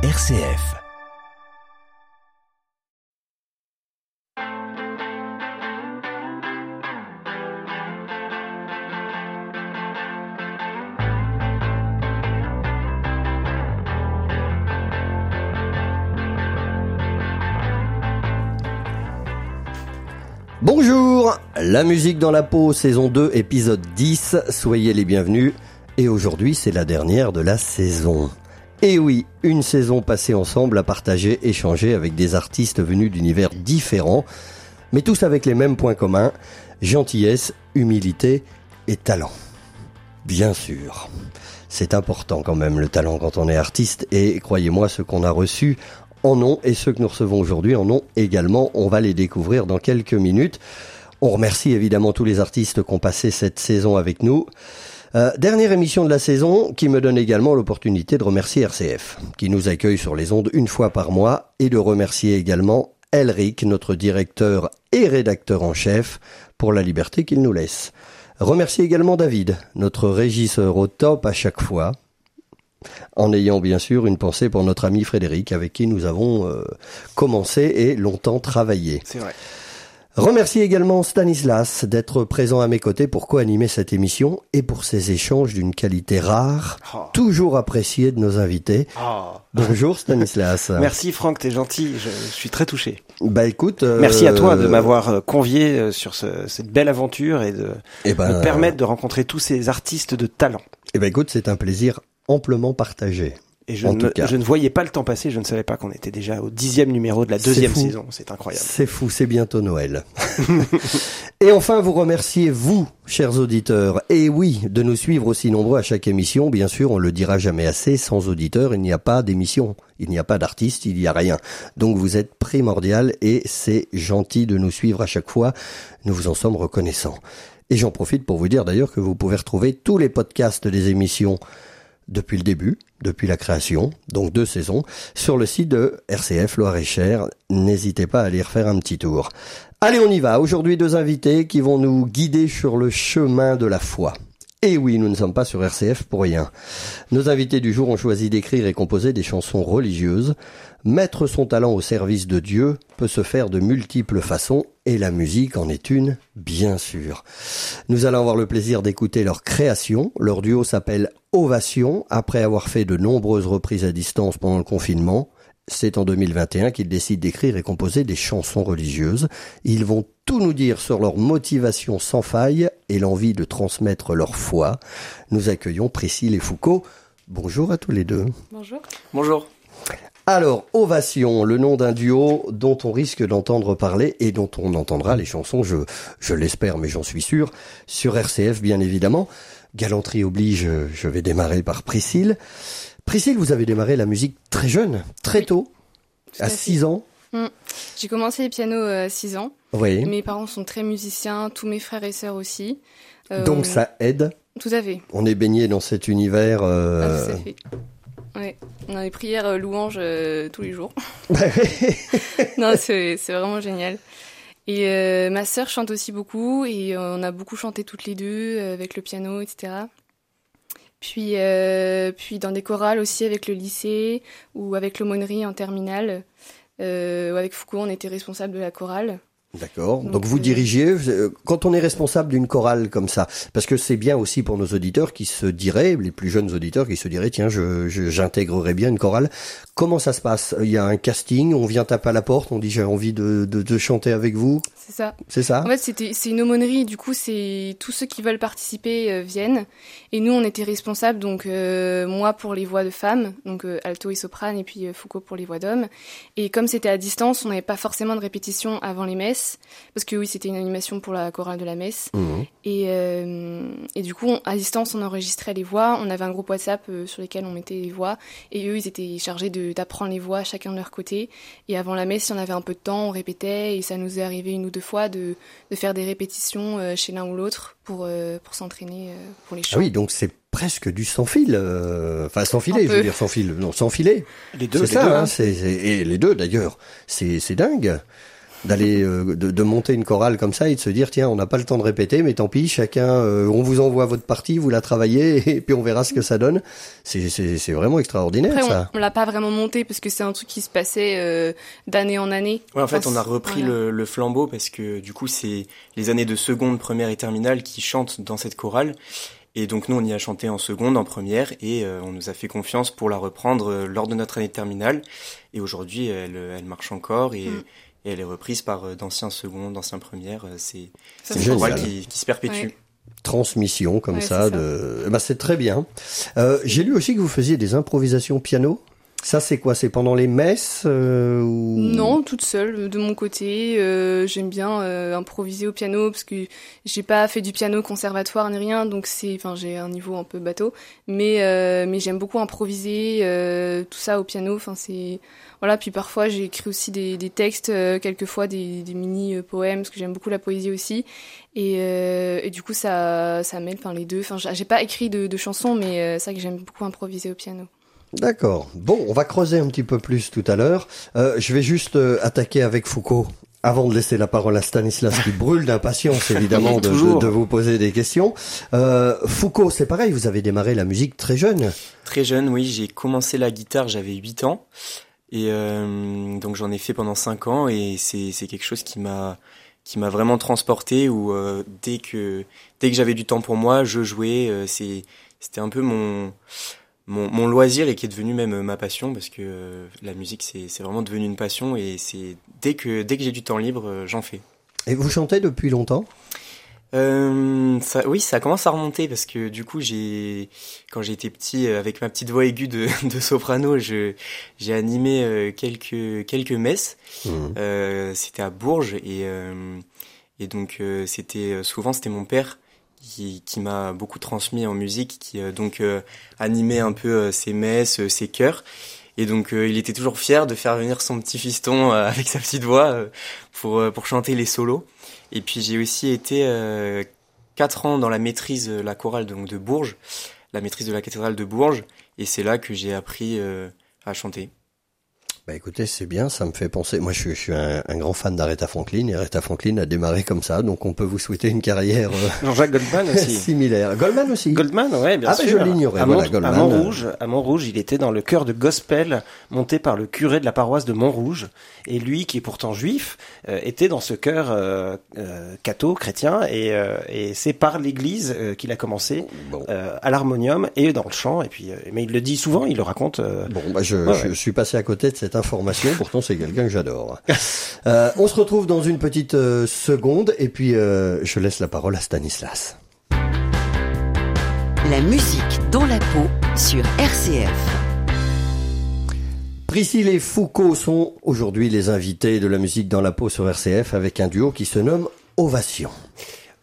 RCF. Bonjour, la musique dans la peau, saison 2, épisode 10, soyez les bienvenus. Et aujourd'hui, c'est la dernière de la saison. Et oui, une saison passée ensemble à partager, échanger avec des artistes venus d'univers différents, mais tous avec les mêmes points communs, gentillesse, humilité et talent. Bien sûr. C'est important quand même le talent quand on est artiste et croyez-moi ce qu'on a reçu en ont et ceux que nous recevons aujourd'hui en ont également. On va les découvrir dans quelques minutes. On remercie évidemment tous les artistes qui ont passé cette saison avec nous. Euh, dernière émission de la saison qui me donne également l'opportunité de remercier RCF, qui nous accueille sur les ondes une fois par mois, et de remercier également Elric, notre directeur et rédacteur en chef, pour la liberté qu'il nous laisse. Remercier également David, notre régisseur au top à chaque fois, en ayant bien sûr une pensée pour notre ami Frédéric, avec qui nous avons euh, commencé et longtemps travaillé. C'est vrai. Remercie également Stanislas d'être présent à mes côtés pour co-animer cette émission et pour ces échanges d'une qualité rare, Oh. toujours appréciée de nos invités. Ah. Bonjour Stanislas. Merci Franck, t'es gentil, je, je suis très touché. Bah écoute, euh, Merci à toi de m'avoir euh, convié euh, sur ce- cette belle aventure et de eh ben, me permettre de rencontrer tous ces artistes de talent. Eh ben écoute, c'est un plaisir amplement partagé. Et je, ne, je voyais pas le temps passer, je ne savais pas qu'on était déjà au dixième numéro de la deuxième saison, c'est incroyable. C'est fou, c'est bientôt Noël. et enfin, vous remerciez vous, chers auditeurs. Et oui, de nous suivre aussi nombreux à chaque émission. Bien sûr, on le dira jamais assez. Sans auditeurs, il n'y a pas d'émission. Il n'y a pas d'artiste, il n'y a rien. Donc vous êtes primordial et c'est gentil de nous suivre à chaque fois. Nous vous en sommes reconnaissants. Et j'en profite pour vous dire d'ailleurs que vous pouvez retrouver tous les podcasts des émissions depuis le début, depuis la création, donc deux saisons, sur le site de RCF Loire-et-Cher. N'hésitez pas à aller refaire un petit tour. Allez, on y va. Aujourd'hui, deux invités qui vont nous guider sur le chemin de la foi. Et oui, nous ne sommes pas sur RCF pour rien. Nos invités du jour ont choisi d'écrire et composer des chansons religieuses. Mettre son talent au service de Dieu peut se faire de multiples façons et la musique en est une, bien sûr. Nous allons avoir le plaisir d'écouter leur création. Leur duo s'appelle Ovation après avoir fait de nombreuses reprises à distance pendant le confinement. C'est en 2021 qu'ils décident d'écrire et composer des chansons religieuses. Ils vont tout nous dire sur leur motivation sans faille et l'envie de transmettre leur foi. Nous accueillons Priscille et Foucault. Bonjour à tous les deux. Bonjour. Bonjour. Alors, Ovation, le nom d'un duo dont on risque d'entendre parler et dont on entendra les chansons, je, je l'espère, mais j'en suis sûr, sur RCF bien évidemment. Galanterie oblige, je vais démarrer par Priscille. Priscille, vous avez démarré la musique très jeune, très tôt, Tout à à fait. 6 ans. J'ai commencé les pianos euh, à 6 ans. Oui. Mes parents sont très musiciens, tous mes frères et sœurs aussi. Euh, Donc on- ça aide. Tout à fait. On est baigné dans cet univers. Ah, euh, tout à fait. Ouais. On a des prières euh, louanges euh, tous les jours. non, c'est vraiment génial. Et euh, ma sœur chante aussi beaucoup et on a beaucoup chanté toutes les deux avec le piano, etc. Puis, puis dans des chorales aussi avec le lycée ou avec l'aumônerie en terminale. Ou avec Foucault, on était responsable de la chorale. D'accord. Donc, Donc, vous euh, dirigez, euh, quand on est responsable d'une chorale comme ça, parce que c'est bien aussi pour nos auditeurs qui se diraient, les plus jeunes auditeurs qui se diraient, tiens, je, j'intégrerai bien une chorale. Comment ça se passe? Il y a un casting, on vient taper à la porte, on dit j'ai envie de, de, de chanter avec vous, C'est ça. c'est ça? En fait, c'était c'est une aumônerie. Du coup, c'est tous ceux qui veulent participer euh, viennent. Et nous, on était responsables. Donc euh, moi pour les voix de femmes, donc euh, alto et soprane, et puis Foucault pour les voix d'hommes. Et comme c'était à distance, on n'avait pas forcément de répétition avant les messes, parce que oui, c'était une animation pour la chorale de la messe. Mhm. Et, euh, et du coup, on- à distance, on enregistrait les voix. On avait un groupe WhatsApp euh, sur lequel on mettait les voix. Et eux, ils étaient chargés de- d'apprendre les voix chacun de leur côté. Et avant la messe, si on avait un peu de temps, on répétait. Et ça nous est arrivé une ou deux fois de, de faire des répétitions euh, chez l'un ou l'autre pour, euh, pour s'entraîner euh, pour les chants. Ah oui, donc c'est presque du sans fil, enfin sans filet, je veux dire sans fil, non sans filet. Les deux, C'est ça, deux, hein, hein. et les deux d'ailleurs. C'est, c'est dingue. D'aller de, de, monter une chorale comme ça et de se dire tiens on n'a pas le temps de répéter mais tant pis chacun on vous envoie votre partie vous la travaillez et puis on verra ce que ça donne. C'est c'est vraiment extraordinaire Après, ça. on, l'a pas vraiment monté parce que c'est un truc qui se passait d'année en année. Ouais, en fait on a repris le, le, flambeau parce que du coup c'est les années de seconde première et terminale qui chantent dans cette chorale. Et donc nous, on y a chanté en seconde, en première, et euh, on nous a fait confiance pour la reprendre euh, lors de notre année de terminale. Et aujourd'hui, elle, elle, marche encore et, mm. Et, elle est reprise par euh, d'anciens secondes, d'anciens premières. C'est une chorale qui, qui, se perpétue. Transmission comme ça, de, bah, c'est très bien. J'ai lu aussi que vous faisiez des improvisations piano. Ça, c'est quoi? C'est pendant les messes euh, ou... Non, toute seule, de mon côté. Euh, j'aime bien euh, improviser au piano parce que j'ai pas fait du piano conservatoire ni rien, donc c'est, enfin, j'ai un niveau un peu bateau, mais mais j'aime beaucoup improviser tout ça au piano. Enfin, c'est voilà. Puis parfois, j'ai écrit aussi des, des textes, quelquefois des, des mini poèmes parce que j'aime beaucoup la poésie aussi. Et, et du coup, ça ça mêle, enfin, les deux. Enfin, j'ai pas écrit de, de chansons, mais ça que j'aime beaucoup improviser au piano. D'accord. Bon, on va creuser un petit peu plus tout à l'heure. Euh, je vais juste euh, attaquer avec Foucault. Avant de laisser la parole à Stanislas qui brûle d'impatience évidemment de, de, vous poser des questions. Euh, Foucault, c'est pareil, vous avez démarré la musique très jeune. Très jeune, oui. J'ai commencé la guitare, j'avais 8 ans. Et euh, donc j'en ai fait pendant 5 ans et c'est quelque chose qui m'a qui m'a vraiment transporté où euh, dès que dès que j'avais du temps pour moi, je jouais. c'est c'était un peu mon mon, mon, loisir et qui est devenu même euh, ma passion parce que euh, la musique c'est vraiment devenu une passion et c'est dès que dès que j'ai du temps libre euh, j'en fais. Et vous chantez depuis longtemps? Euh, ça, oui, ça commence à remonter parce que du coup, j'ai quand j'étais petit, avec ma petite voix aiguë de, de soprano, je j'ai animé quelques quelques messes. Mmh. Euh, c'était à Bourges et et donc c'était souvent c'était mon père qui, qui m'a beaucoup transmis en musique, qui euh, donc euh, animait un peu euh, ses messes, ses chœurs. Et donc il était toujours fier de faire venir son petit fiston avec sa petite voix pour pour chanter les solos. Et puis j'ai aussi été quatre ans dans la maîtrise la chorale donc de Bourges, la maîtrise de la cathédrale de Bourges, et c'est là que j'ai appris à chanter. Bah écoutez, c'est bien, ça me fait penser. Moi, je suis, je suis un, un, grand fan d'Aretha Franklin et Aretha Franklin a démarré comme ça, donc on peut vous souhaiter une carrière euh, Jean-Jacques Goldman aussi similaire. Goldman aussi. Goldman, ouais, bien ah, sûr. Ah, je l'ignorais. À, voilà, Goldman. à Montrouge, à Montrouge, il était dans le chœur de gospel monté par le curé de la paroisse de Montrouge, et lui, qui est pourtant juif, euh, était dans ce chœur euh, euh catho chrétien, et, euh, et c'est par l'Église qu'il a commencé bon. à l'harmonium et dans le chant. Et puis, mais il le dit souvent, il le raconte. bon, bah je, ouais, je, je suis passé à côté de cette information. Pourtant, c'est quelqu'un que j'adore. Euh, on se retrouve dans une petite euh, seconde et puis euh, je laisse la parole à Stanislas. La musique dans la peau sur RCF. Priscille et Foucault sont aujourd'hui les invités de la musique dans la peau sur RCF avec un duo qui se nomme Ovation.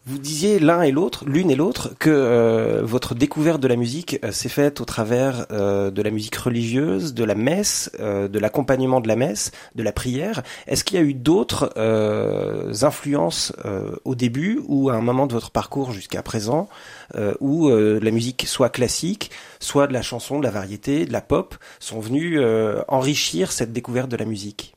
Vous disiez l'un et l'autre, l'une et l'autre, que euh, votre découverte de la musique euh, s'est faite au travers euh, de la musique religieuse, de la messe, de l'accompagnement de la messe, de la prière. Est-ce qu'il y a eu d'autres influences au début ou à un moment de votre parcours jusqu'à présent où la musique soit classique, soit de la chanson, de la variété, de la pop, sont venues enrichir cette découverte de la musique?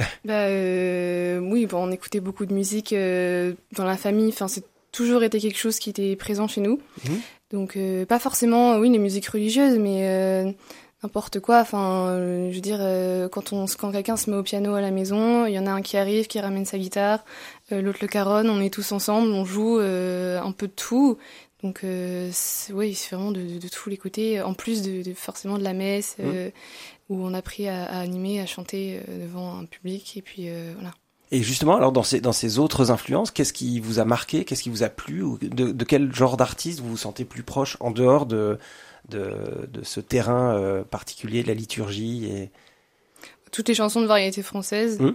bah, euh, Oui, bon, on écoutait beaucoup de musique euh, dans la famille. Enfin, c'est toujours été quelque chose qui était présent chez nous. Mmh. Donc, euh, pas forcément, oui, les musiques religieuses, mais euh, n'importe quoi. Enfin, euh, je veux dire, euh, quand, on, quand quelqu'un se met au piano à la maison, il y en a un qui arrive, qui ramène sa guitare, l'autre le caronne, on est tous ensemble, on joue un peu de tout. Donc, oui, c'est vraiment de, de, de, tous les côtés, en plus de, de forcément de la messe, mmh où on a appris à, à, animer, à chanter euh, devant un public, et puis euh, voilà. Et justement, alors dans ces, dans ces autres influences, qu'est-ce qui vous a marqué, qu'est-ce qui vous a plu, ou de, de quel genre d'artiste vous vous sentez plus proche en dehors de, de, de ce terrain euh, particulier de la liturgie et... Toutes les chansons de variété française, mmh.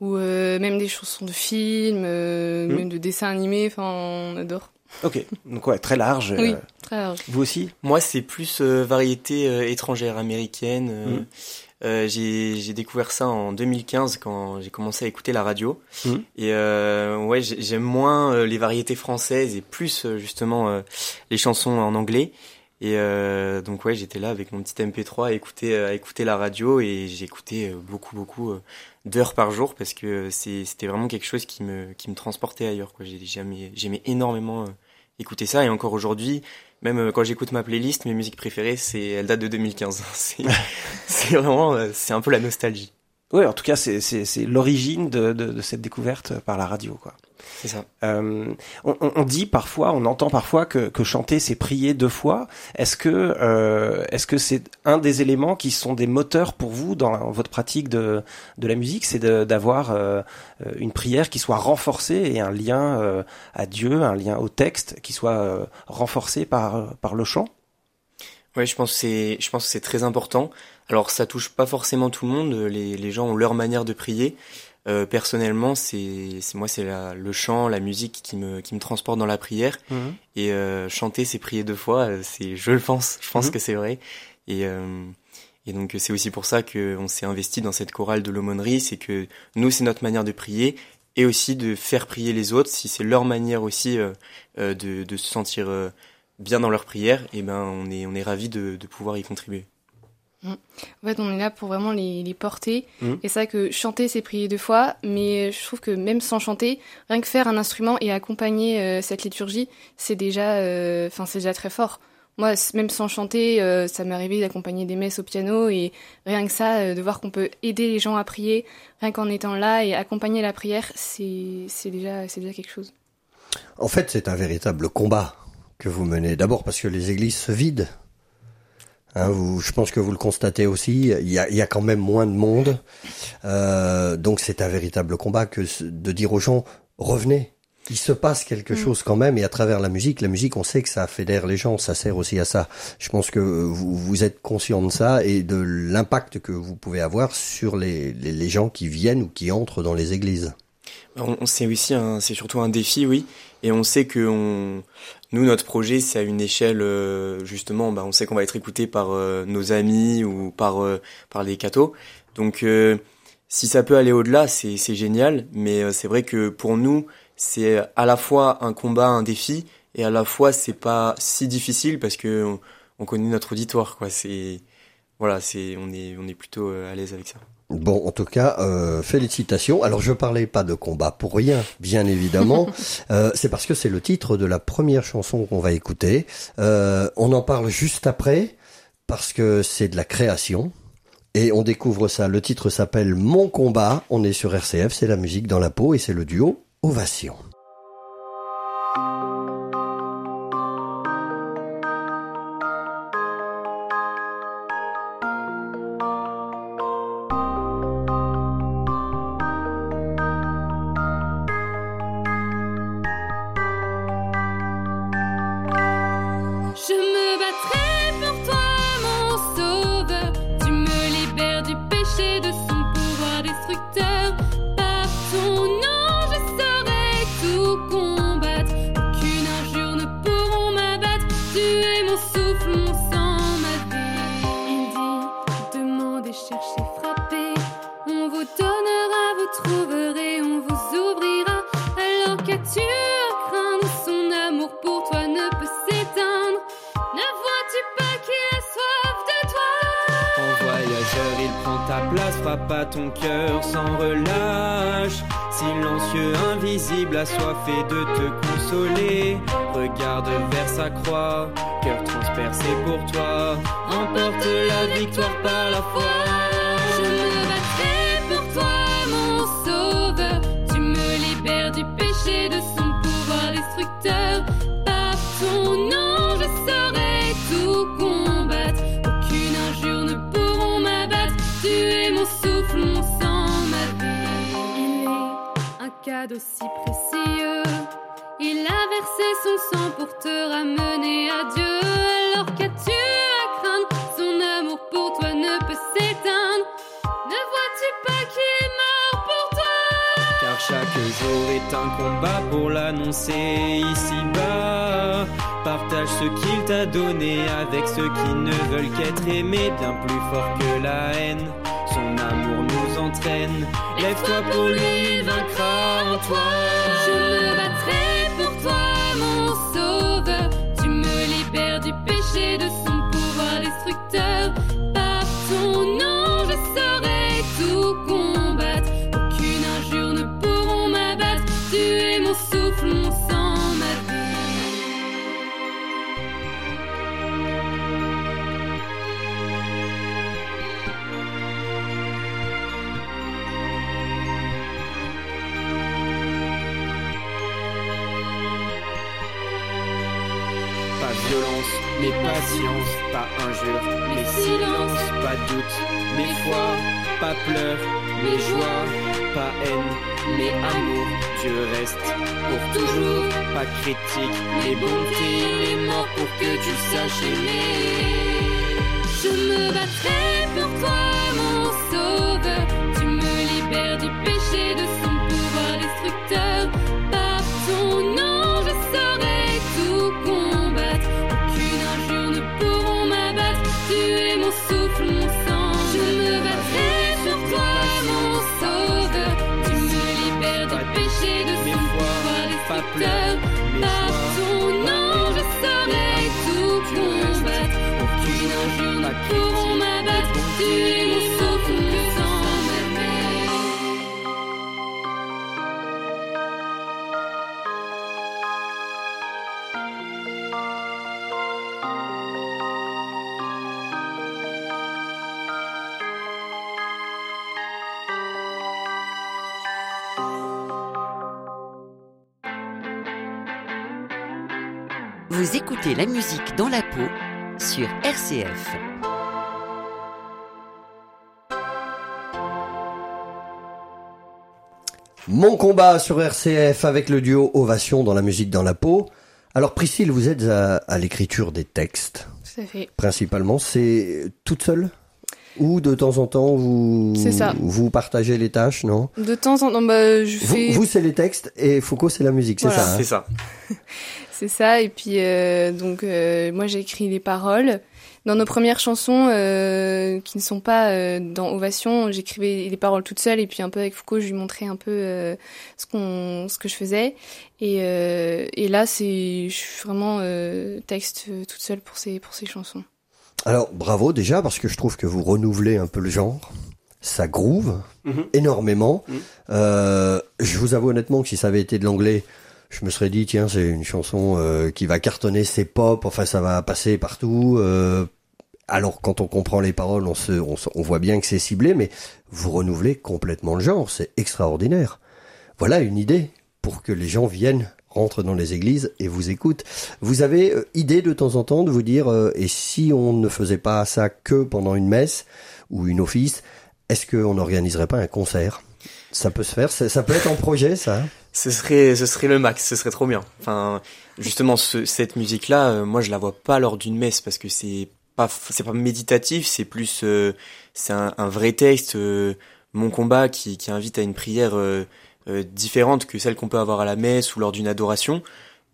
ou euh, même des chansons de films, euh, mmh. même de dessins animés, enfin on adore. Ok, donc ouais, très large. Oui, euh, très large. Vous aussi Moi, c'est plus euh, variété euh, étrangère américaine. Mmh. Euh, j'ai découvert ça en 2015 quand j'ai commencé à écouter la radio. Mmh. Et ouais, j'aime moins les variétés françaises et plus justement les chansons en anglais. Et euh, donc ouais, j'étais là avec mon petit MP3 à écouter, à écouter la radio et j'écoutais beaucoup beaucoup d'heures par jour parce que c'était vraiment quelque chose qui me qui me transportait ailleurs. Quoi, j'aimais j'aimais énormément écouter ça et encore aujourd'hui, même quand j'écoute ma playlist, mes musiques préférées, c'est elle date de 2015. c'est vraiment c'est un peu la nostalgie. Oui, en tout cas, c'est l'origine de, de, de, cette découverte par la radio, quoi. C'est ça. Euh, on, on, dit parfois, on entend parfois que, que chanter, c'est prier deux fois. Est-ce que euh, est-ce que c'est un des éléments qui sont des moteurs pour vous dans votre pratique de, de la musique, c'est d'avoir euh, une prière qui soit renforcée et un lien euh, à Dieu, un lien au texte qui soit euh, renforcé par par le chant? Oui, je pense que c'est je pense que c'est très important. Alors ça touche pas forcément tout le monde, les, les gens ont leur manière de prier. Euh, personnellement, c'est moi c'est le chant, la musique qui me qui me transporte dans la prière mhm. et euh, chanter c'est prier deux fois, c'est je le pense, je pense mhm. que c'est vrai et euh, et donc c'est aussi pour ça que on s'est investi dans cette chorale de l'aumônerie, c'est que nous c'est notre manière de prier et aussi de faire prier les autres si c'est leur manière aussi euh, euh, de, de se sentir bien dans leur prière, et ben on est on est ravi de, de pouvoir y contribuer. Mm. En fait, on est là pour vraiment les, les porter. Mm. Et c'est vrai que chanter, c'est prier deux fois, mais je trouve que même sans chanter, rien que faire un instrument et accompagner euh, cette liturgie, c'est déjà, euh, enfin, c'est déjà très fort. Moi, même sans chanter, euh, ça m'est arrivé d'accompagner des messes au piano et rien que ça, de voir qu'on peut aider les gens à prier, rien qu'en étant là et accompagner la prière, c'est déjà, c'est déjà quelque chose. En fait, c'est un véritable combat que vous menez. D'abord parce que les églises se vident Hein, vous, je pense que vous le constatez aussi. Il y a, il y a quand même moins de monde, euh, donc c'est un véritable combat que de dire aux gens revenez. Il se passe quelque mm. chose quand même, et à travers la musique, la musique, on sait que ça fédère les gens, ça sert aussi à ça. Je pense que vous, vous êtes conscient de ça et de l'impact que vous pouvez avoir sur les, les, les gens qui viennent ou qui entrent dans les églises. On, sait aussi, c'est surtout un défi, oui, et on sait que on, nous, notre projet, c'est à une échelle, euh, justement, bah, on sait qu'on va être écouté par euh, nos amis ou par euh, par les cathos. Donc, si ça peut aller au-delà, c'est c'est génial, mais c'est vrai que pour nous, c'est à la fois un combat, un défi, et à la fois c'est pas si difficile parce que on, on connaît notre auditoire, quoi. C'est voilà, c'est on est on est plutôt à l'aise avec ça. Bon, en tout cas, euh, félicitations. Alors, je parlais pas de combat pour rien, bien évidemment. euh, c'est parce que c'est le titre de la première chanson qu'on va écouter. Euh, on en parle juste après, parce que c'est de la création. Et on découvre ça. Le titre s'appelle Mon combat. On est sur RCF, c'est la musique dans la peau et c'est le duo Ovation. Si précieux. Il a versé son sang pour te ramener à Dieu. Alors qu'as-tu à craindre? Son amour pour toi ne peut s'éteindre. Ne vois-tu pas qu'il est mort pour toi? Car chaque jour est un combat pour l'annoncer ici-bas. Partage ce qu'il t'a donné avec ceux qui ne veulent qu'être aimés bien plus fort que la haine. Son amour nous entraîne. Lève-toi pour lui, vaincra en toi. Je me battrai mais patience, pas injure, mais silence, pas doute, mais foi, pas pleurs, mais joie, pas haine, mais amour. Dieu reste pour toujours, pas critique, mais bonté, il est mort pour que tu saches aimer. Je me battrai pour toi, écoutez la musique dans la peau sur RCF. Mon combat sur RCF avec le duo Ovation dans la musique dans la peau. Alors Priscille, vous êtes à, à l'écriture des textes, Tout à fait. principalement. C'est toute seule Ou de temps en temps vous ça. vous partagez les tâches, non? De temps en temps, bah, je Vous, fais. vous, c'est les textes et Foucault c'est la musique, c'est Voilà. ça hein? C'est ça. C'est ça. Et puis euh, donc euh, moi j'ai écrit les paroles. Dans nos premières chansons euh, qui ne sont pas euh, dans Ovation, j'écrivais les paroles toute seule et puis un peu avec Foucault, je lui montrais un peu euh, ce qu'on ce que je faisais. Et, euh, et là c'est je suis vraiment euh, texte toute seule pour ces pour ces chansons. Alors bravo déjà parce que je trouve que vous renouvelez un peu le genre. Ça groove Mhm. énormément. Mhm. Euh, je vous avoue honnêtement que si ça avait été de l'anglais, je me serais dit tiens c'est une chanson euh, qui va cartonner, c'est pop, enfin ça va passer partout. euh, alors quand on comprend les paroles, on se, on, voit bien que c'est ciblé, mais vous renouvelez complètement le genre, c'est extraordinaire. Voilà une idée pour que les gens viennent rentrent dans les églises et vous écoutent. Vous avez euh, idée de temps en temps de vous dire euh, et si on ne faisait pas ça que pendant une messe ou une office, est-ce qu'on n'organiserait pas un concert? Ça peut se faire, ça, ça peut être en projet ça. Ce serait, ce serait le max, ce serait trop bien. Enfin, justement, ce- cette musique-là, euh, moi, je la vois pas lors d'une messe parce que c'est pas, c'est pas méditatif, c'est plus, euh, c'est un, un vrai texte, euh, mon combat qui, qui invite à une prière euh, euh, différente que celle qu'on peut avoir à la messe ou lors d'une adoration.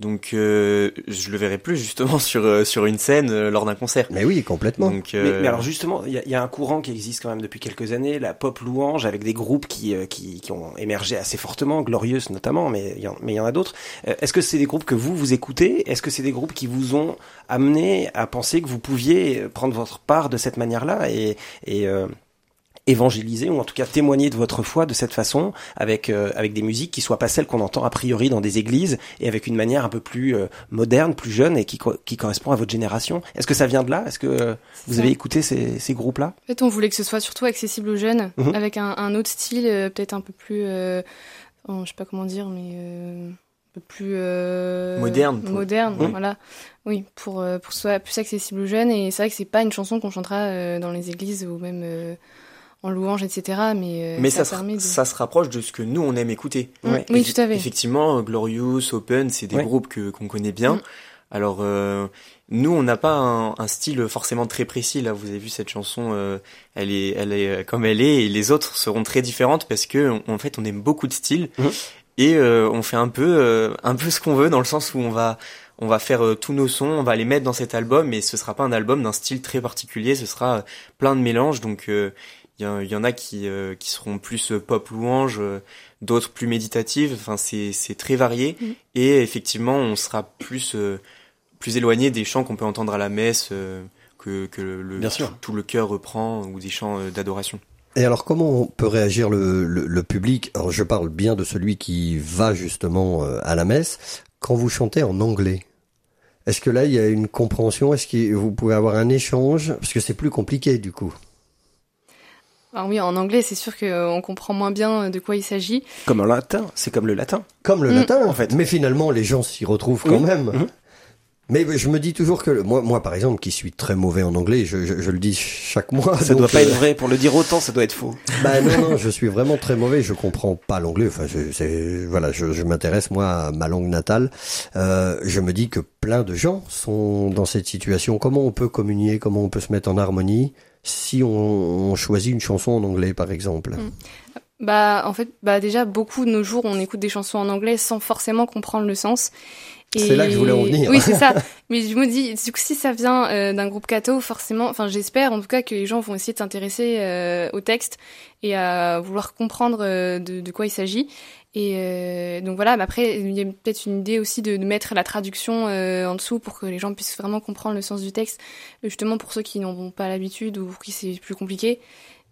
Donc, euh, je le verrai plus justement sur euh, sur une scène euh, lors d'un concert. Mais oui, complètement. Donc, Mais, euh, mais alors justement, il y, a- il y a un courant qui existe quand même depuis quelques années, la pop louange, avec des groupes qui, euh, qui, qui ont émergé assez fortement, Glorieuse notamment, mais il y en, mais il y en a d'autres. Euh, Est-ce que c'est des groupes que vous, vous écoutez? Est-ce que c'est des groupes qui vous ont amené à penser que vous pouviez prendre votre part de cette manière-là? Et, et euh, évangéliser, ou en tout cas témoigner de votre foi de cette façon, avec, euh, avec des musiques qui soient pas celles qu'on entend a priori dans des églises, et avec une manière un peu plus euh, moderne, plus jeune, et qui, co- qui correspond à votre génération Est-ce que ça vient de là? Est-ce que euh, vous Ça. avez écouté ces, ces groupes-là? En fait, on voulait que ce soit surtout accessible aux jeunes, Mhm. avec un, un autre style, euh, peut-être un peu plus, euh, oh, je sais pas comment dire, mais euh, un peu plus euh, Moderne, pour- Moderne, Mhm. voilà. Oui, pour euh, pour que ce soit plus accessible aux jeunes. Et c'est vrai que c'est pas une chanson qu'on chantera euh, dans les églises ou même euh, en louange, etc. Mais, euh, mais ça, se, permet de... ça se rapproche de ce que nous on aime écouter. Mm, Ouais. Oui, tout à fait. Effectivement, Glorious, Open, c'est des Ouais. groupes que qu'on connaît bien. Mm. Alors euh, nous, on n'a pas un, un style forcément très précis. Là, vous avez vu cette chanson, euh, elle est, elle est euh, comme elle est, et les autres seront très différentes parce que en fait, on aime beaucoup de styles Mhm. et euh, on fait un peu, euh, un peu ce qu'on veut dans le sens où on va, on va faire euh, tous nos sons, on va les mettre dans cet album, mais ce sera pas un album d'un style très particulier. Ce sera euh, plein de mélanges. Donc euh, il y, en- il y en a qui, euh, qui seront plus euh, pop louange, euh, d'autres plus méditatives. Enfin, c'est c'est très varié. Mhm. Et effectivement, on sera plus euh, plus éloigné des chants qu'on peut entendre à la messe, que, que le, Bien sûr. tout le cœur reprend, ou des chants d'adoration. Et alors, comment peut réagir le, le, le, public? Alors, je parle bien de celui qui va justement à la messe quand vous chantez en anglais. Est-ce que là, il y a une compréhension? Est-ce que vous pouvez avoir un échange? Parce que c'est plus compliqué du coup. Alors oui, en anglais, c'est sûr qu'on comprend moins bien de quoi il s'agit. Comme en latin, c'est comme le latin. Comme le mmh. latin, en fait. Mais finalement, les gens s'y retrouvent quand mmh. même. Mmh. Mais je me dis toujours que moi, moi par exemple, qui suis très mauvais en anglais, je, je, je le dis chaque mois. Ça doit pas être vrai pour le dire autant, ça doit être faux. Bah non, non, je suis vraiment très mauvais. Je comprends pas l'anglais. Enfin, je, voilà, je, je m'intéresse moi à ma langue natale. Euh, je me dis que plein de gens sont dans cette situation. Comment on peut communier? Comment on peut se mettre en harmonie? Si on, choisit une chanson en anglais, par exemple mmh. Bah en fait, bah déjà beaucoup de nos jours, on écoute des chansons en anglais sans forcément comprendre le sens. C'est là que je voulais en venir. Oui, c'est ça. Mais je me dis, du coup, si ça vient euh, d'un groupe catho, forcément, enfin, j'espère en tout cas que les gens vont essayer de s'intéresser euh, au texte et à vouloir comprendre euh, de, de, quoi il s'agit. Et donc voilà, mais après, il y a peut-être une idée aussi de, de mettre la traduction en dessous pour que les gens puissent vraiment comprendre le sens du texte, justement pour ceux qui n'en ont pas l'habitude ou pour qui c'est plus compliqué.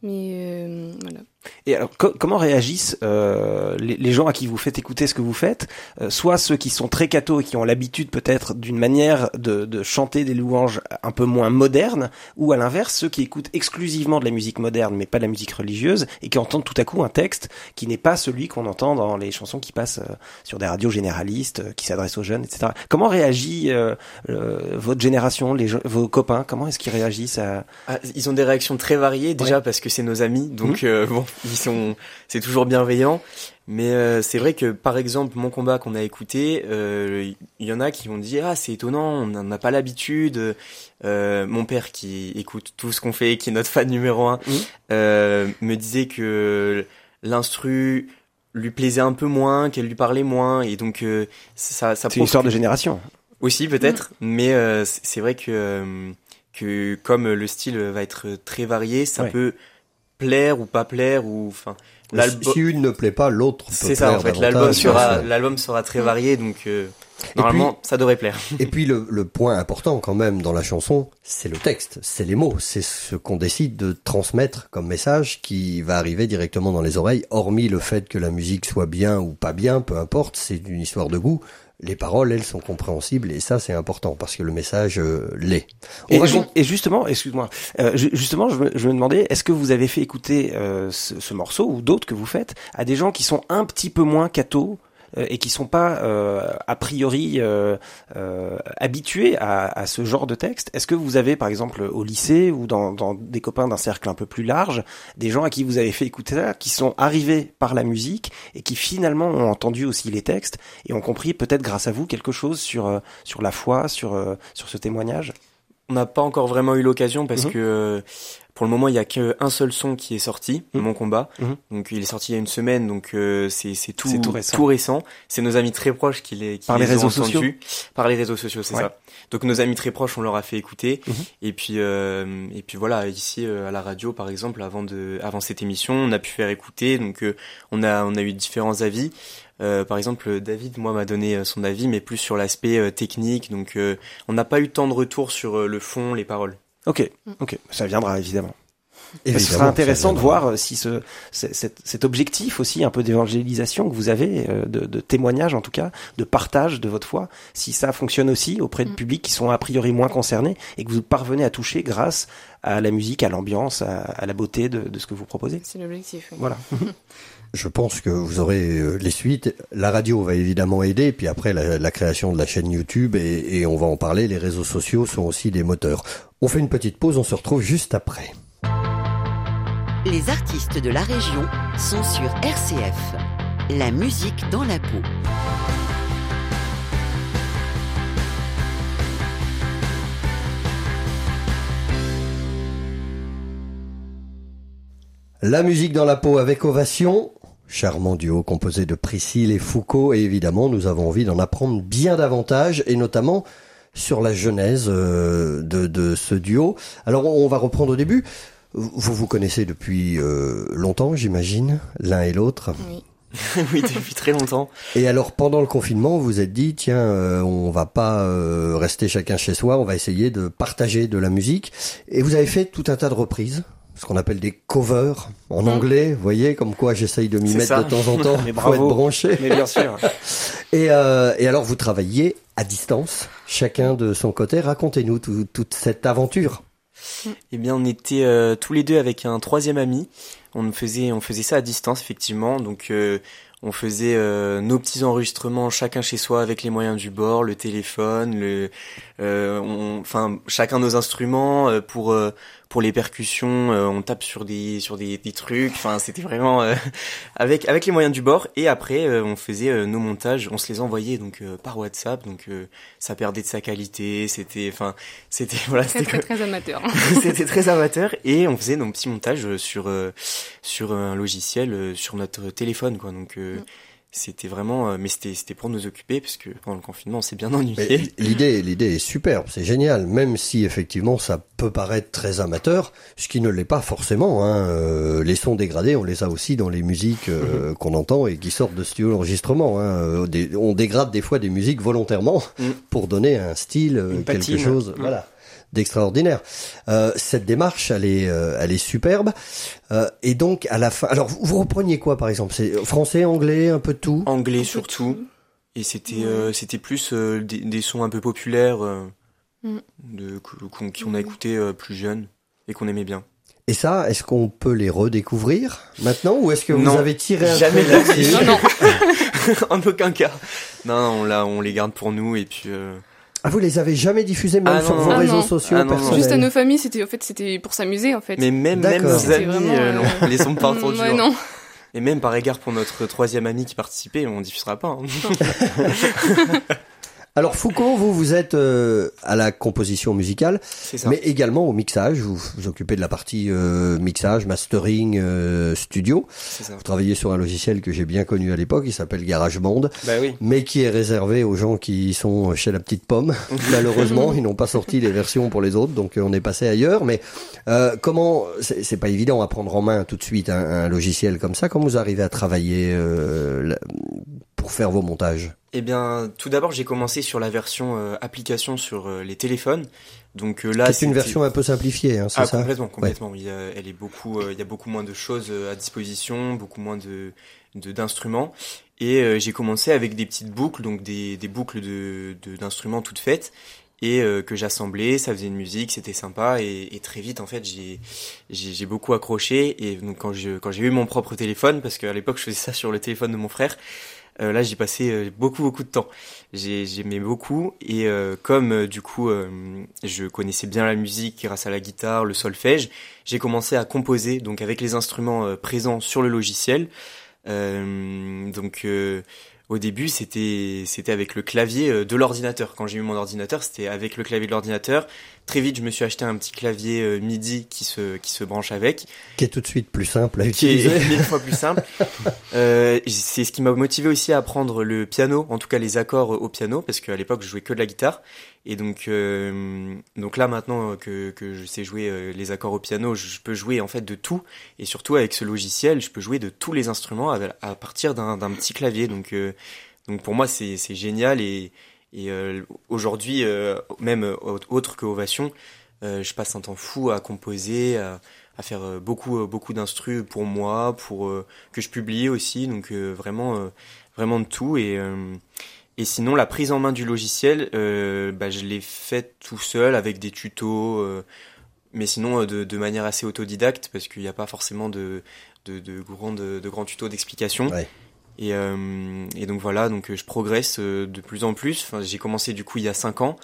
Mais voilà. Et alors, comment réagissent euh, les, les, gens à qui vous faites écouter ce que vous faites euh, Soit ceux qui sont très cathos et qui ont l'habitude peut-être d'une manière de, de, chanter des louanges un peu moins modernes, ou à l'inverse, ceux qui écoutent exclusivement de la musique moderne mais pas de la musique religieuse et qui entendent tout à coup un texte qui n'est pas celui qu'on entend dans les chansons qui passent euh, sur des radios généralistes, euh, qui s'adressent aux jeunes, etc. Comment réagit euh, votre génération, les vos copains? Comment est-ce qu'ils réagissent à... Ah, ils ont des réactions très variées déjà parce que c'est nos amis, donc mmh. bon ils sont, c'est toujours bienveillant. Mais euh, c'est vrai que par exemple mon combat qu'on a écouté, il euh, y en a qui vont dire ah c'est étonnant, on n'a pas l'habitude. Euh, mon père qui écoute tout ce qu'on fait, qui est notre fan numéro un, mmh. me disait que l'instru lui plaisait un peu moins, qu'elle lui parlait moins, et donc ça, ça. C'est une histoire de génération. Aussi peut-être, mmh. mais c'est vrai que que comme le style va être très varié, ça peut plaire ou pas plaire ou enfin si une ne plaît pas l'autre c'est ça en fait l'album sera l'album sera très varié donc euh, normalement ça devrait plaire. et puis le, le, point important quand même dans la chanson c'est le texte c'est les mots c'est ce qu'on décide de transmettre comme message qui va arriver directement dans les oreilles hormis le fait que la musique soit bien ou pas bien peu importe c'est une histoire de goût les paroles, elles, sont compréhensibles et ça, c'est important parce que le message euh, l'est. Et, et, justement, excuse-moi, euh, justement, je me, je me, demandais, est-ce que vous avez fait écouter euh, ce, ce, morceau ou d'autres que vous faites à des gens qui sont un petit peu moins cathos et qui sont pas euh, a priori euh, habitués à, à, ce genre de texte. Est-ce que vous avez, par exemple, au lycée ou dans, dans des copains d'un cercle un peu plus large, des gens à qui vous avez fait écouter ça, qui sont arrivés par la musique et qui finalement ont entendu aussi les textes et ont compris peut-être grâce à vous quelque chose sur sur la foi, sur sur ce témoignage? On n'a pas encore vraiment eu l'occasion parce mhm. que pour le moment, il y a qu'un seul son qui est sorti, mmh. Mon Combat. Mmh. Donc il est sorti il y a une semaine, donc euh, c'est tout, tout récent. C'est nos amis très proches qui les, qui par les, réseaux sociaux. Par les réseaux sociaux, c'est ça. Donc nos amis très proches, on leur a fait écouter. Mmh. Et puis euh, et puis voilà, ici euh, à la radio, par exemple, avant de avant cette émission, on a pu faire écouter. Donc euh, on a on a eu différents avis. Euh, par exemple, David, moi, m'a donné son avis, mais plus sur l'aspect technique. Donc, on n'a pas eu tant de retours sur le fond, les paroles. Ok, ok, ça viendra évidemment. Et ce sera intéressant de voir euh, si ce, cet, cet, objectif aussi un peu d'évangélisation que vous avez, euh, de, de, témoignage en tout cas, de partage de votre foi, si ça fonctionne aussi auprès de mm. publics qui sont a priori moins concernés et que vous parvenez à toucher grâce à la musique, à l'ambiance, à, à, la beauté de, de, ce que vous proposez. C'est l'objectif. Voilà. Je pense que vous aurez euh, les suites. La radio va évidemment aider, puis après la, la création de la chaîne YouTube, et, et, on va en parler. Les réseaux sociaux sont aussi des moteurs. On fait une petite pause, on se retrouve juste après. Les artistes de la région sont sur RCF. La musique dans la peau. La musique dans la peau avec Ovation, charmant duo composé de Priscille et Foucault, et évidemment nous avons envie d'en apprendre bien davantage, et notamment sur la genèse euh, de, de, ce duo. Alors on va reprendre au début. Vous vous connaissez depuis euh, longtemps, j'imagine, l'un et l'autre? Oui. oui, depuis très longtemps. Et alors pendant le confinement, vous vous êtes dit tiens, euh, on va pas euh, rester chacun chez soi, on va essayer de partager de la musique. Et vous avez fait tout un tas de reprises ce qu'on appelle des covers en mmh. anglais, vous voyez, comme quoi j'essaye de m'y mettre de temps en temps Mais bravo. pour être branché. Mais bien sûr. et, euh, et alors vous travaillez à distance, chacun de son côté. Racontez-nous toute cette aventure. Eh bien, on était euh, tous les deux avec un troisième ami. On faisait, on faisait ça à distance, effectivement. Donc, euh, on faisait euh, nos petits enregistrements chacun chez soi avec les moyens du bord, le téléphone, le, enfin chacun nos instruments pour pour les percussions, euh, on tape sur des sur des, des trucs. Enfin, c'était vraiment euh, avec avec les moyens du bord. Et après, euh, on faisait nos montages, on se les envoyait donc par WhatsApp. Donc ça perdait de sa qualité. C'était enfin c'était voilà c'était très, très, amateur. c'était très amateur et on faisait nos petits montages sur sur un logiciel sur notre téléphone quoi. Donc mm c'était vraiment, euh, mais c'était c'était pour nous occuper parce que pendant le confinement on s'est bien ennuyé. L'idée l'idée est superbe, c'est génial, même si effectivement ça peut paraître très amateur, ce qui ne l'est pas forcément. Hein. Euh, les sons dégradés, on les a aussi dans les musiques euh, mhm. qu'on entend et qui sortent de studio d'enregistrement. Hein. on dégrade des fois des musiques volontairement mhm. pour donner un style, quelque chose. Voilà d'extraordinaire. Euh, cette démarche, elle est, euh, elle est superbe. Euh, et donc à la fin, alors vous, repreniez quoi par exemple? C'est français, anglais, un peu de tout? Anglais surtout. Et c'était, c'était plus des, sons un peu populaires mm. de qu'on a écouté plus jeune et qu'on aimait bien. Et ça, est-ce qu'on peut les redécouvrir maintenant ou est-ce que vous avez tiré un jamais Non, non, en aucun cas. Non, on, là, on les garde pour nous et puis. Ah, vous les avez jamais diffusés même ah, sur vos réseaux sociaux ah, personnels Juste à nos familles, c'était en fait c'était pour s'amuser en fait. Mais même même nos amis euh, euh, les ont pas entendus. Ouais, non. Et même par égard pour notre troisième ami qui participait, on diffusera pas. Hein. Alors Foucault, vous vous êtes euh, à la composition musicale, mais également au mixage. Vous vous occupez de la partie euh, mixage, mastering, euh, studio. Vous travaillez sur un logiciel que j'ai bien connu à l'époque, il s'appelle GarageBand, bah oui. mais qui est réservé aux gens qui sont chez la petite pomme. Malheureusement, ils n'ont pas sorti les versions pour les autres, donc on est passé ailleurs. Mais comment C'est pas évident à prendre en main tout de suite un, un logiciel comme ça. Comment vous arrivez à travailler pour faire vos montages? Eh bien, tout d'abord, j'ai commencé sur la version euh, application sur euh, les téléphones. Donc euh, là, c'est une version un peu simplifiée, hein, c'est ah, ça Complètement, complètement. Il y a, elle est beaucoup, il y a beaucoup moins de choses à disposition, beaucoup moins de d'instruments. et j'ai commencé avec des petites boucles, donc des, des boucles de d'instruments toutes faites et que j'assemblais, ça faisait une musique, c'était sympa et, et, très vite en fait j'ai j'ai beaucoup accroché et donc quand je quand j'ai eu mon propre téléphone parce qu'à l'époque je faisais ça sur le téléphone de mon frère, euh, là, j'y passais euh, beaucoup beaucoup de temps. J'aimais beaucoup et euh, comme du coup je connaissais bien la musique grâce à la guitare, le solfège, j'ai commencé à composer donc avec les instruments présents sur le logiciel. donc au début, c'était c'était avec le clavier de l'ordinateur. Quand j'ai eu mon ordinateur, c'était avec le clavier de l'ordinateur. Très vite, je me suis acheté un petit clavier euh, MIDI qui se qui se branche avec, qui est tout de suite plus simple à utiliser, qui est mille fois plus simple. euh, c'est ce qui m'a motivé aussi à apprendre le piano, en tout cas les accords au piano, parce qu'à l'époque je jouais que de la guitare, et donc euh, donc là maintenant que que je sais jouer euh, les accords au piano, je peux jouer en fait de tout, et surtout avec ce logiciel, je peux jouer de tous les instruments à, à partir d'un d'un petit clavier, donc donc pour moi c'est c'est génial. Et et euh, aujourd'hui, euh, même euh, autre que Ovation, je passe un temps fou à composer, à, à faire beaucoup beaucoup d'instrus pour moi, pour que je publie aussi, donc vraiment vraiment de tout et et sinon la prise en main du logiciel, bah, je l'ai faite tout seul avec des tutos, mais sinon de, de, manière assez autodidacte parce qu'il n'y a pas forcément de de, de, grands, de, de tutos d'explication. Ouais. Et, euh, et, donc voilà, donc je progresse euh, de plus en plus. Enfin, j'ai commencé du coup il y a cinq ans.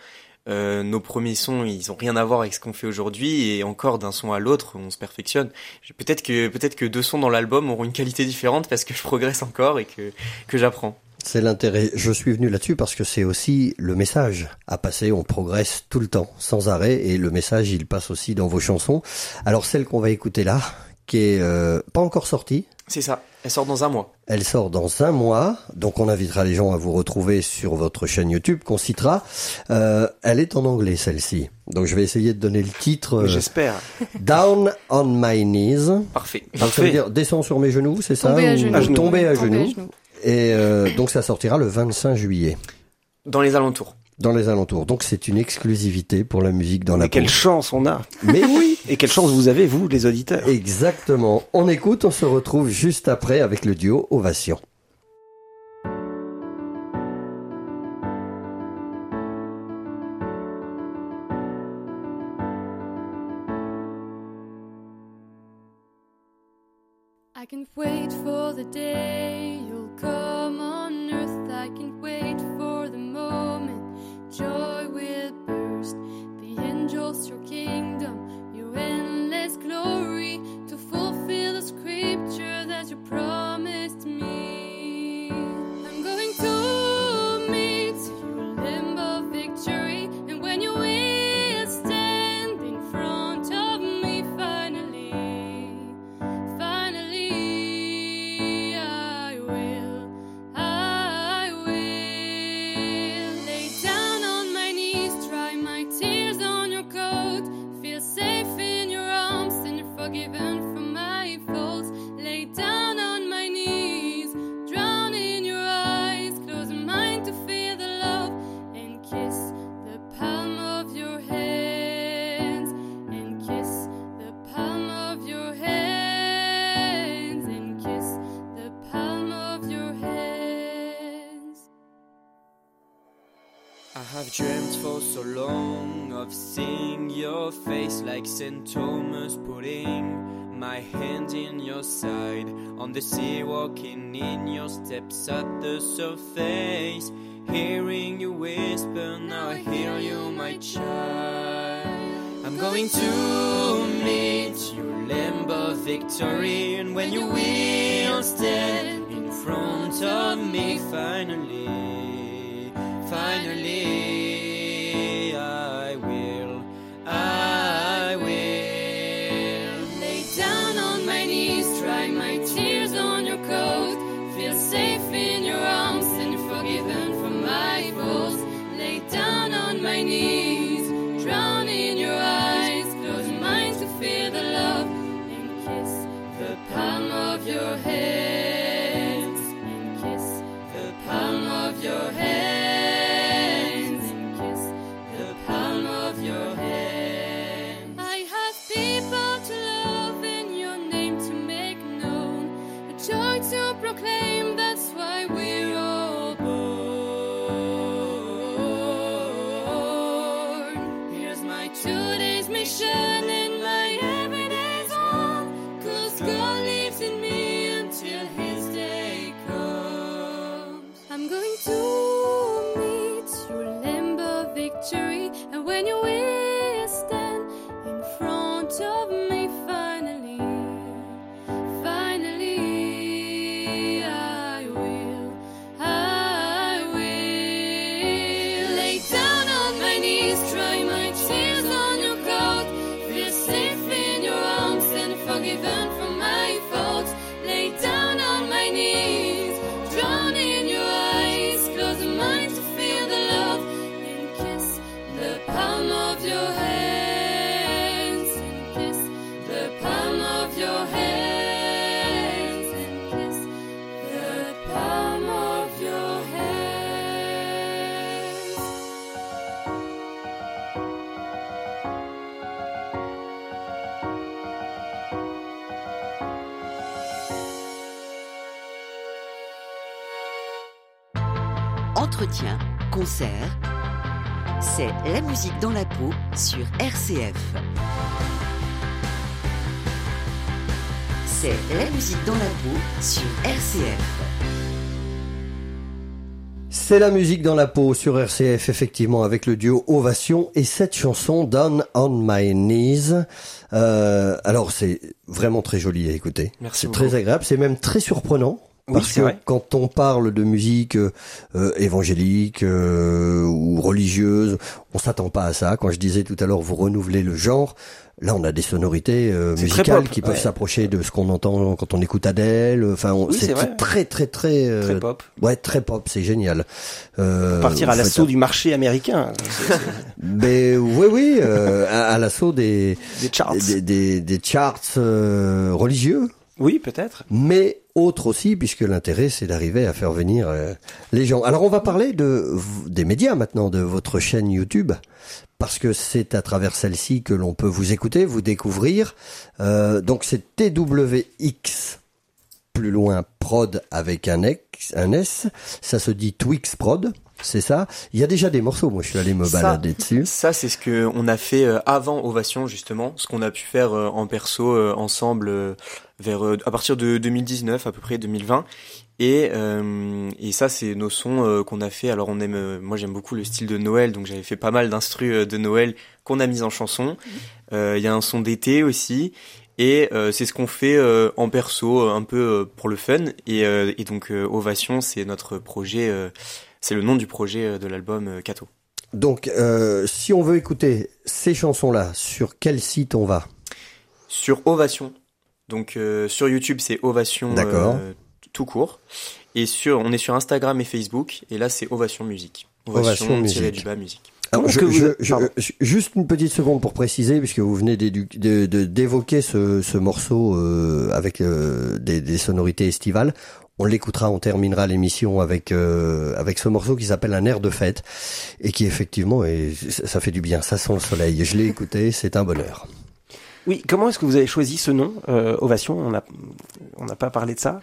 Euh, nos premiers sons, ils ont rien à voir avec ce qu'on fait aujourd'hui, et encore d'un son à l'autre, on se perfectionne. Peut-être que peut-être que deux sons dans l'album auront une qualité différente parce que je progresse encore et que que j'apprends. C'est l'intérêt. Je suis venu là-dessus parce que c'est aussi le message à passer. On progresse tout le temps, sans arrêt, et le message, il passe aussi dans vos chansons. Alors celle qu'on va écouter là, qui est euh, pas encore sortie. C'est ça. Elle sort dans un mois. Elle sort dans un mois, donc on invitera les gens à vous retrouver sur votre chaîne YouTube qu'on citera. Euh, elle est en anglais celle-ci, donc je vais essayer de donner le titre. Euh, J'espère. Down on my knees. Parfait. Donc ça veut dire descends sur mes genoux, c'est ça Tomber à genoux. Tomber à genoux. Et euh, donc ça sortira le 25 juillet. Dans les alentours dans les alentours. Donc c'est une exclusivité pour la musique dans la quelle chance on a Mais oui Et quelle chance vous avez, vous, les auditeurs Exactement. On écoute, on se retrouve juste après avec le duo Ovation. So long of seeing your face like St. Thomas putting my hand in your side on the sea, walking in your steps at the surface. Hearing you whisper, now I hear you, my child. I'm going to meet your lamb of victory, and when you will stand in front of me, finally, on Entretien, concert, c'est la musique dans la peau sur RCF. C'est la musique dans la peau sur RCF. C'est la musique dans la peau sur RCF, effectivement, avec le duo Ovation et cette chanson Down on My Knees. Euh, alors c'est vraiment très joli à écouter. Merci C'est très agréable, c'est même très surprenant Parce que quand on parle de musique euh, évangélique euh, ou religieuse, on s'attend pas à ça. Quand je disais tout à l'heure, vous renouvelez le genre. Là, on a des sonorités euh, musicales qui peuvent s'approcher de ce qu'on entend quand on écoute Adele. Enfin, c'est très, très, très, euh, très pop. Ouais, très pop. C'est génial. Euh, partir à l'assaut du marché américain. Mais oui, oui, euh, à, l'assaut des des charts, des, des, des charts religieux. Oui, peut-être. Mais autre aussi, puisque l'intérêt, c'est d'arriver à faire venir les gens. Alors, on va parler de des médias maintenant, de votre chaîne YouTube parce que c'est à travers celle-ci que l'on peut vous écouter, vous découvrir. Euh, donc c'est TWX plus loin prod avec un, X, un S. Ça se dit Twix prod. C'est ça. Il y a déjà des morceaux. Moi, je suis allé me balader dessus. Ça, c'est ce que on a fait euh, avant Ovation justement, ce qu'on a pu faire euh, en perso ensemble vers à partir de 2019 à peu près 2020 et, euh, et ça, c'est nos sons euh, qu'on a fait. Alors, on aime, euh, moi, j'aime beaucoup le style de Noël, donc j'avais fait pas mal d'instrus de Noël qu'on a mis en chanson. Il y a un son d'été aussi, et c'est ce qu'on fait en perso, un peu pour le fun. Et, et donc, Ovation, c'est notre projet, c'est le nom du projet de l'album Cato. Donc, si on veut écouter ces chansons-là, sur quel site on va? Sur Ovation. Donc, sur YouTube, c'est Ovation. Tout court. Et sur, on est sur Instagram et Facebook, et là c'est Ovation Musique. Ovation, musique. du bas musique. Je, juste une petite seconde pour préciser, puisque vous venez d'évoquer ce, ce, morceau euh, avec euh, des, des, sonorités estivales. On l'écoutera, on terminera l'émission avec euh, avec ce morceau qui s'appelle Un air de fête et qui effectivement et ça fait du bien, ça sent le soleil. Je l'ai écouté, c'est un bonheur. Oui, comment est-ce que vous avez choisi ce nom, Ovation? On n'a on n'a pas parlé de ça.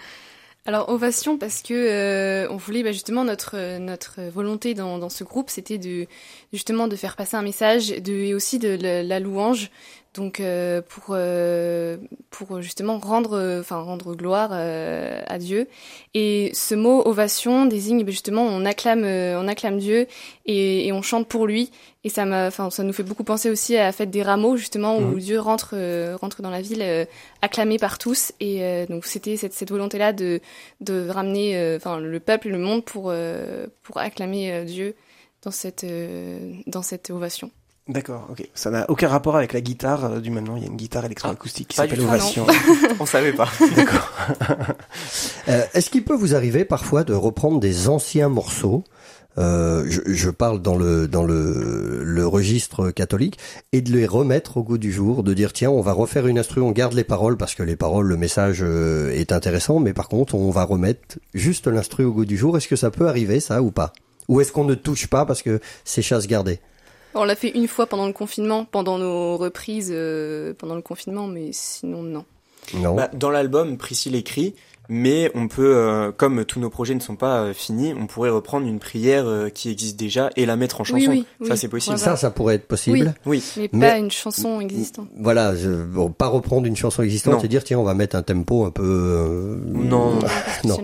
Alors ovation parce que euh, on voulait bah, justement notre notre volonté dans, dans ce groupe c'était de justement de faire passer un message de et aussi de la louange donc euh, pour euh, pour justement rendre enfin rendre gloire euh, à Dieu. Et ce mot ovation désigne ben, justement on acclame on acclame Dieu et, et, on chante pour lui. Et ça m'a enfin ça nous fait beaucoup penser aussi à la fête des rameaux justement où mmh. Dieu rentre rentre dans la ville acclamé par tous. Et donc c'était cette, cette volonté là de de ramener enfin le peuple le monde pour pour acclamer Dieu dans cette dans cette ovation D'accord, ok. Ça n'a aucun rapport avec la guitare euh, du maintenant. Il y a une guitare électroacoustique qui s'appelle Ovation. On savait pas. D'accord. euh, Est-ce qu'il peut vous arriver parfois de reprendre des anciens morceaux? Euh, je, je, parle dans le dans le, le, registre catholique et de les remettre au goût du jour, de dire tiens on va refaire une instru, on garde les paroles parce que les paroles, le message euh, est intéressant, mais par contre on va remettre juste l'instru au goût du jour. Est-ce que ça peut arriver ça ou pas? Ou est-ce qu'on ne touche pas parce que c'est chasse gardée? On l'a fait une fois pendant le confinement, pendant nos reprises euh, pendant le confinement, mais sinon non. Non. Bah, dans l'album, Priscille écrit, mais on peut, euh, comme tous nos projets ne sont pas euh, finis, on pourrait reprendre une prière qui existe déjà et la mettre en chanson. Oui, ça, c'est possible. Ça, ça pourrait être possible. Oui, mais, pas une chanson existante. Voilà, bon, pas reprendre une chanson existante et dire tiens, on va mettre un tempo un peu. non, non.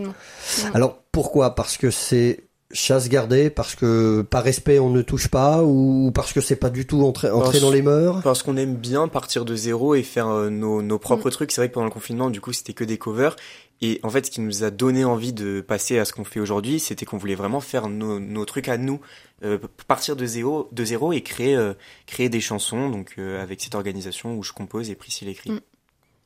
Alors pourquoi? Parce que c'est chasse gardée parce que par respect on ne touche pas ou parce que c'est pas du tout entré, entré dans les mœurs? Parce qu'on aime bien partir de zéro et faire euh, nos, nos, propres mm. trucs. C'est vrai que pendant le confinement, du coup, c'était que des covers. Et en fait, ce qui nous a donné envie de passer à ce qu'on fait aujourd'hui, c'était qu'on voulait vraiment faire nos, nos trucs à nous, euh, partir de zéro, de zéro et créer, euh, créer des chansons. Donc avec cette organisation où je compose et Priscille écrit. Mm.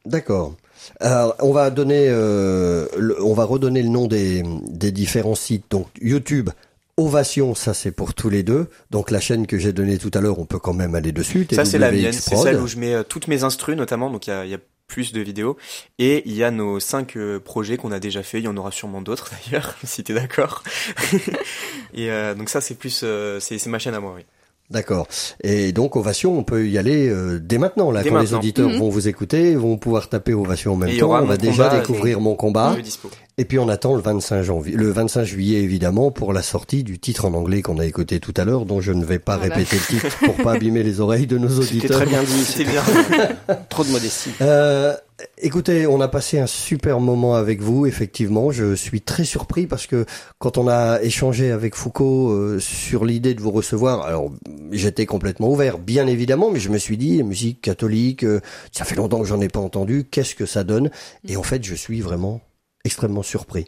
D'accord. Alors, on va donner, euh, on va redonner le nom des, des différents sites. Donc, YouTube, Ovation, ça c'est pour tous les deux. Donc la chaîne que j'ai donnée tout à l'heure, on peut quand même aller dessus. Ça c'est la mienne, c'est celle où je mets euh, toutes mes instrus notamment. Donc il y a, y a, plus de vidéos et il y a nos cinq euh, projets qu'on a déjà fait. Il y en aura sûrement d'autres d'ailleurs, si t'es d'accord. et donc ça c'est plus, c'est ma chaîne à moi. Oui. D'accord. Et donc Ovation, on peut y aller euh, dès maintenant. Là, quand les auditeurs mhm. vont vous écouter, vont pouvoir taper Ovation en même temps. On va déjà découvrir mon combat. Et puis on attend le 25 janvier, le 25 juillet évidemment pour la sortie du titre en anglais qu'on a écouté tout à l'heure, dont je ne vais pas répéter le titre pour pas abîmer les oreilles de nos auditeurs. très bien dit, c'est bien. Trop de modestie. Euh, écoutez, on a passé un super moment avec vous. Effectivement, je suis très surpris parce que quand on a échangé avec Foucault euh, sur l'idée de vous recevoir, alors j'étais complètement ouvert, bien évidemment, mais je me suis dit musique catholique, euh, ça fait longtemps que j'en ai pas entendu. Qu'est-ce que ça donne? Et en fait, je suis vraiment extrêmement surpris.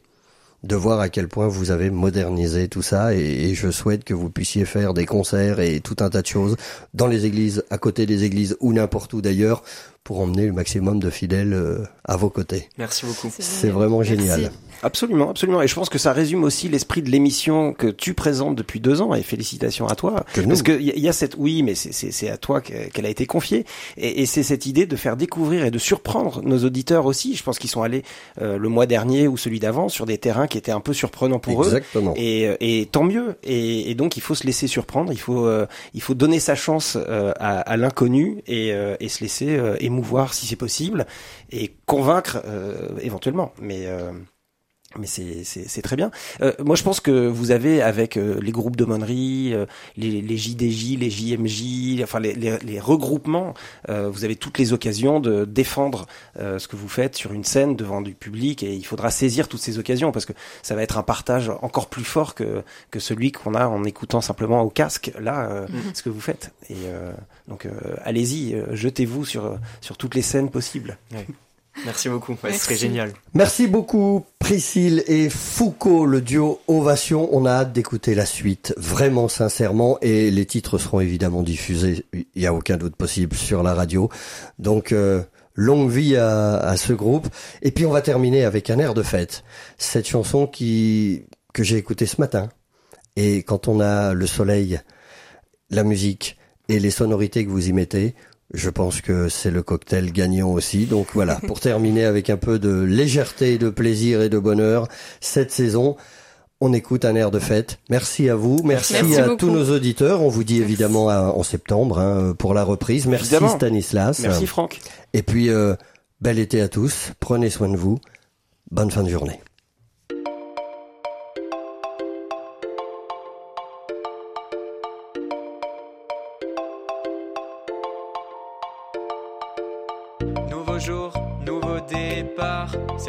de voir à quel point vous avez modernisé tout ça et, je souhaite que vous puissiez faire des concerts et tout un tas de choses dans les églises, à côté des églises ou n'importe où d'ailleurs pour emmener le maximum de fidèles euh, à vos côtés. Merci beaucoup. C'est vraiment génial. Absolument, absolument. Et je pense que ça résume aussi l'esprit de l'émission que tu présentes depuis deux ans. Et félicitations à toi. Parce qu'il y, y a cette, oui, mais c'est à toi qu'elle a été confiée. Et, et c'est cette idée de faire découvrir et de surprendre nos auditeurs aussi. Je pense qu'ils sont allés euh, le mois dernier ou celui d'avant sur des terrains qui étaient un peu surprenants pour Exactement. eux. Et, et tant mieux. Et, et, donc il faut se laisser surprendre. Il faut, euh, il faut donner sa chance euh, à, à l'inconnu et, et se laisser émouvoir si c'est possible et convaincre éventuellement. Mais mais c'est très bien. Euh, moi, je pense que vous avez, avec euh, les groupes de monnerie, euh, les, les, JDJ, les JMJ, enfin les, les, les regroupements, euh, vous avez toutes les occasions de défendre ce que vous faites sur une scène devant du public, et il faudra saisir toutes ces occasions parce que ça va être un partage encore plus fort que que celui qu'on a en écoutant simplement au casque là mhm. ce que vous faites. Et donc, allez-y, jetez-vous sur sur toutes les scènes possibles. Merci beaucoup, ouais, ce serait génial. Merci beaucoup Priscille et Foucault, le duo Ovation. On a hâte d'écouter la suite, vraiment sincèrement, et les titres seront évidemment diffusés, il n'y a aucun doute possible, sur la radio. Donc euh, longue vie à, à, ce groupe. Et puis on va terminer avec un air de fête. Cette chanson qui que j'ai écoutée ce matin. Et quand on a le soleil, la musique et les sonorités que vous y mettez, je pense que c'est le cocktail gagnant aussi. Donc voilà, pour terminer avec un peu de légèreté, de plaisir et de bonheur, cette saison, on écoute un air de fête. Merci à vous, merci, à tous nos auditeurs. On vous dit évidemment en septembre hein, pour la reprise. Merci Stanislas. Merci Franck. Et puis, euh, bel été à tous. Prenez soin de vous. Bonne fin de journée.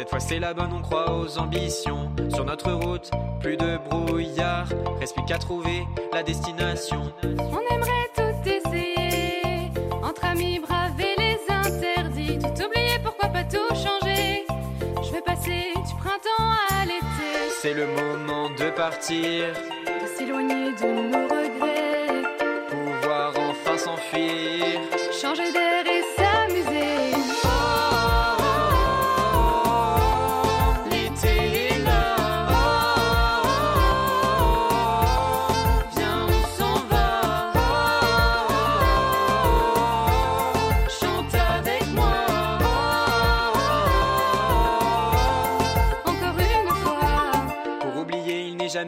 Cette fois c'est la bonne, on croit aux ambitions. Sur notre route, plus de brouillard. Reste plus qu'à trouver la destination. On aimerait tout essayer. Entre amis, braver les interdits. Tout oublier, pourquoi pas tout changer? Je vais passer du printemps à l'été. C'est le moment de partir. De s'éloigner de nos regrets. Pouvoir enfin s'enfuir. Changer d'air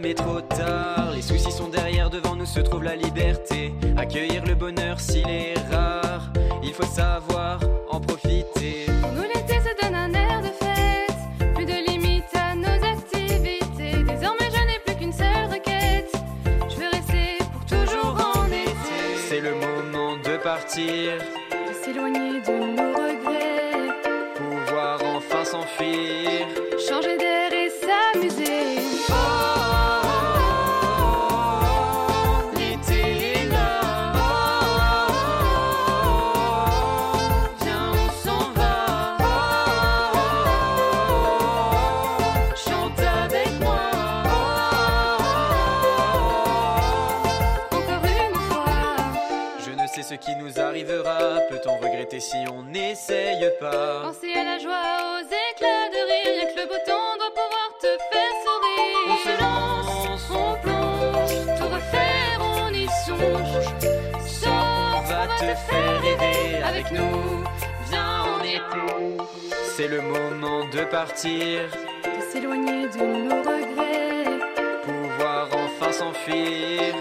jamais trop tard. Les soucis sont derrière, devant nous se trouve la liberté. Accueillir le bonheur s'il est rare, il faut savoir en profiter. nous, l'été se donne un air de fête, plus de limites à nos activités. Désormais, je n'ai plus qu'une seule requête. Je veux rester pour toujours en été. C'est le moment de partir, regretter si on n'essaye pas Penser à la joie, aux éclats de rire, que le beau temps doit pouvoir te faire sourire. On se lance, on plonge, tout refaire, on y songe. Sors, va te faire rêver avec nous, viens en été. C'est le moment de partir, de s'éloigner de nos regrets, pouvoir enfin s'enfuir